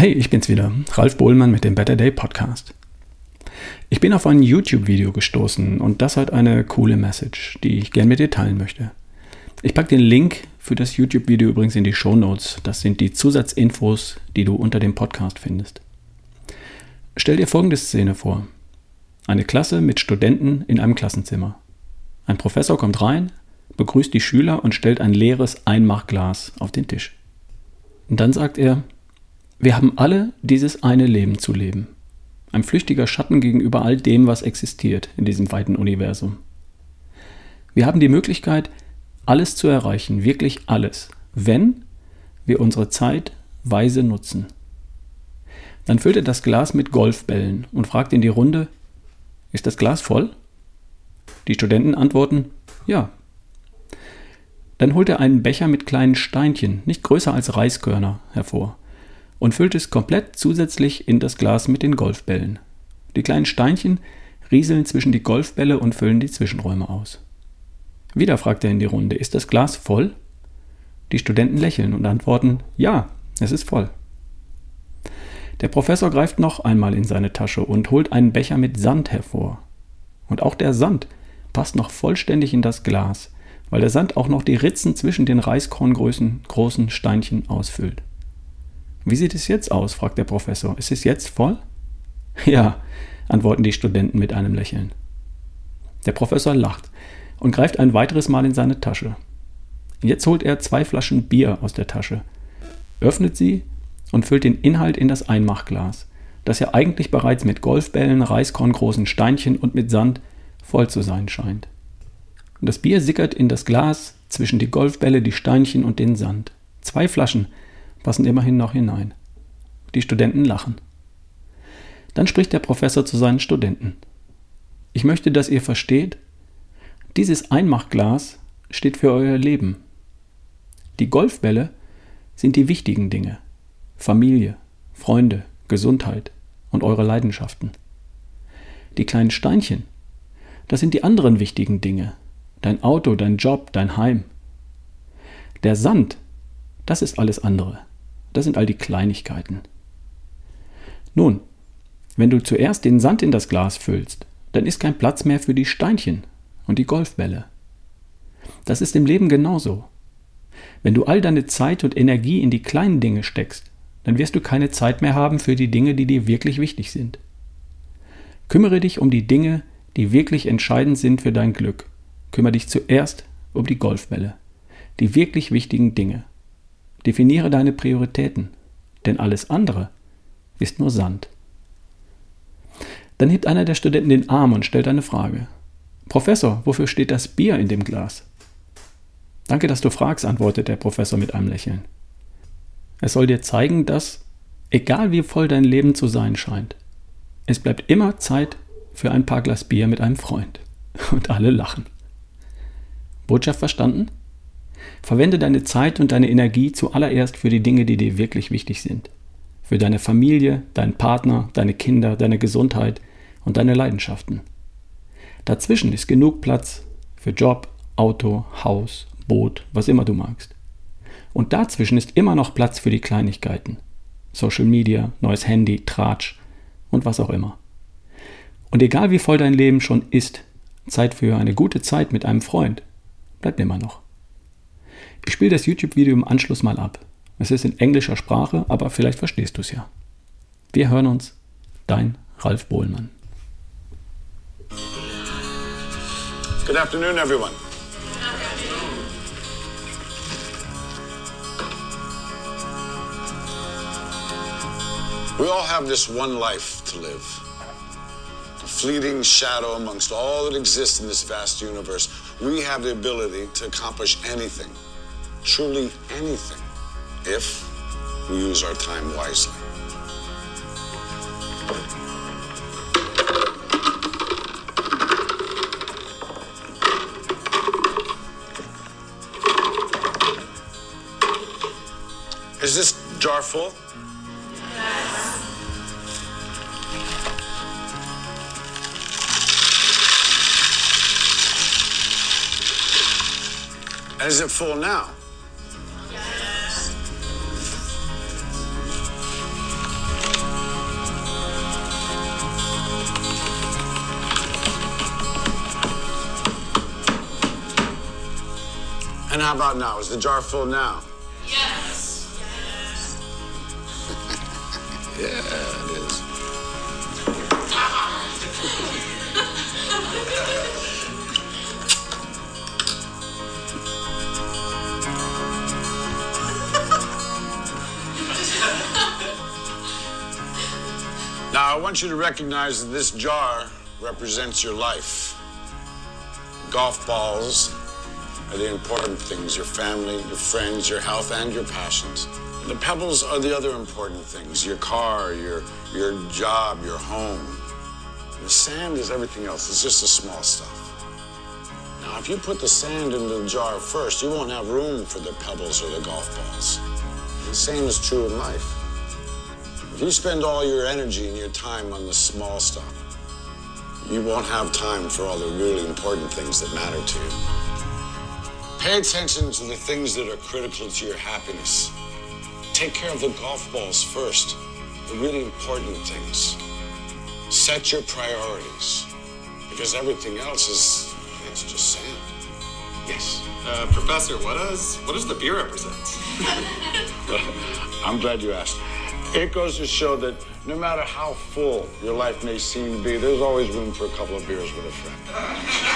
Hey, ich bin's wieder, Ralf Bohlmann mit dem Better Day Podcast. Ich bin auf ein YouTube-Video gestoßen und das hat eine coole Message, die ich gern mit dir teilen möchte. Ich packe den Link für das YouTube-Video übrigens in die Show Notes. Das sind die Zusatzinfos, die du unter dem Podcast findest. Stell dir folgende Szene vor. Eine Klasse mit Studenten in einem Klassenzimmer. Ein Professor kommt rein, begrüßt die Schüler und stellt ein leeres Einmachglas auf den Tisch. Und dann sagt er, wir haben alle dieses eine Leben zu leben. Ein flüchtiger Schatten gegenüber all dem, was existiert in diesem weiten Universum. Wir haben die Möglichkeit, alles zu erreichen, wirklich alles, wenn wir unsere Zeit weise nutzen. Dann füllt er das Glas mit Golfbällen und fragt in die Runde, ist das Glas voll? Die Studenten antworten, ja. Dann holt er einen Becher mit kleinen Steinchen, nicht größer als Reiskörner, hervor und füllt es komplett zusätzlich in das Glas mit den Golfbällen. Die kleinen Steinchen rieseln zwischen die Golfbälle und füllen die Zwischenräume aus. Wieder fragt er in die Runde, ist das Glas voll? Die Studenten lächeln und antworten, ja, es ist voll. Der Professor greift noch einmal in seine Tasche und holt einen Becher mit Sand hervor. Und auch der Sand passt noch vollständig in das Glas, weil der Sand auch noch die Ritzen zwischen den Reiskorngrößen großen Steinchen ausfüllt. Wie sieht es jetzt aus? fragt der Professor. Ist es jetzt voll? Ja, antworten die Studenten mit einem Lächeln. Der Professor lacht und greift ein weiteres Mal in seine Tasche. Jetzt holt er zwei Flaschen Bier aus der Tasche, öffnet sie und füllt den Inhalt in das Einmachglas, das ja eigentlich bereits mit Golfbällen, Reiskorngroßen Steinchen und mit Sand voll zu sein scheint. Das Bier sickert in das Glas zwischen die Golfbälle, die Steinchen und den Sand. Zwei Flaschen passen immerhin noch hinein. Die Studenten lachen. Dann spricht der Professor zu seinen Studenten. Ich möchte, dass ihr versteht, dieses Einmachglas steht für euer Leben. Die Golfbälle sind die wichtigen Dinge. Familie, Freunde, Gesundheit und eure Leidenschaften. Die kleinen Steinchen, das sind die anderen wichtigen Dinge. Dein Auto, dein Job, dein Heim. Der Sand, das ist alles andere. Das sind all die Kleinigkeiten. Nun, wenn du zuerst den Sand in das Glas füllst, dann ist kein Platz mehr für die Steinchen und die Golfbälle. Das ist im Leben genauso. Wenn du all deine Zeit und Energie in die kleinen Dinge steckst, dann wirst du keine Zeit mehr haben für die Dinge, die dir wirklich wichtig sind. Kümmere dich um die Dinge, die wirklich entscheidend sind für dein Glück. Kümmere dich zuerst um die Golfbälle, die wirklich wichtigen Dinge. Definiere deine Prioritäten, denn alles andere ist nur Sand. Dann hebt einer der Studenten den Arm und stellt eine Frage. Professor, wofür steht das Bier in dem Glas? Danke, dass du fragst, antwortet der Professor mit einem Lächeln. Es soll dir zeigen, dass, egal wie voll dein Leben zu sein scheint, es bleibt immer Zeit für ein paar Glas Bier mit einem Freund. Und alle lachen. Botschaft verstanden? Verwende deine Zeit und deine Energie zuallererst für die Dinge, die dir wirklich wichtig sind. Für deine Familie, deinen Partner, deine Kinder, deine Gesundheit und deine Leidenschaften. Dazwischen ist genug Platz für Job, Auto, Haus, Boot, was immer du magst. Und dazwischen ist immer noch Platz für die Kleinigkeiten. Social Media, neues Handy, Tratsch und was auch immer. Und egal wie voll dein Leben schon ist, Zeit für eine gute Zeit mit einem Freund bleibt immer noch. Ich spiele das YouTube-Video im Anschluss mal ab. Es ist in englischer Sprache, aber vielleicht verstehst du es ja. Wir hören uns. Dein Ralf Bohlmann. Good afternoon, everyone. We all have this one life to live. A fleeting shadow amongst all that exists in this vast universe. We have the ability to accomplish anything truly anything if we use our time wisely. Is this jar full? And is it full now? How about now? Is the jar full now? Yes. Yeah, it is. Now, I want you to recognize that this jar represents your life. Golf balls are the important things your family, your friends, your health, and your passions. The pebbles are the other important things your car, your, your job, your home. The sand is everything else, it's just the small stuff. Now, if you put the sand in the jar first, you won't have room for the pebbles or the golf balls. The same is true in life. If you spend all your energy and your time on the small stuff, you won't have time for all the really important things that matter to you. Pay attention to the things that are critical to your happiness. Take care of the golf balls first, the really important things. Set your priorities, because everything else is it's just sand. Yes. Uh, Professor, what does what does the beer represent? I'm glad you asked. It goes to show that no matter how full your life may seem to be, there's always room for a couple of beers with a friend.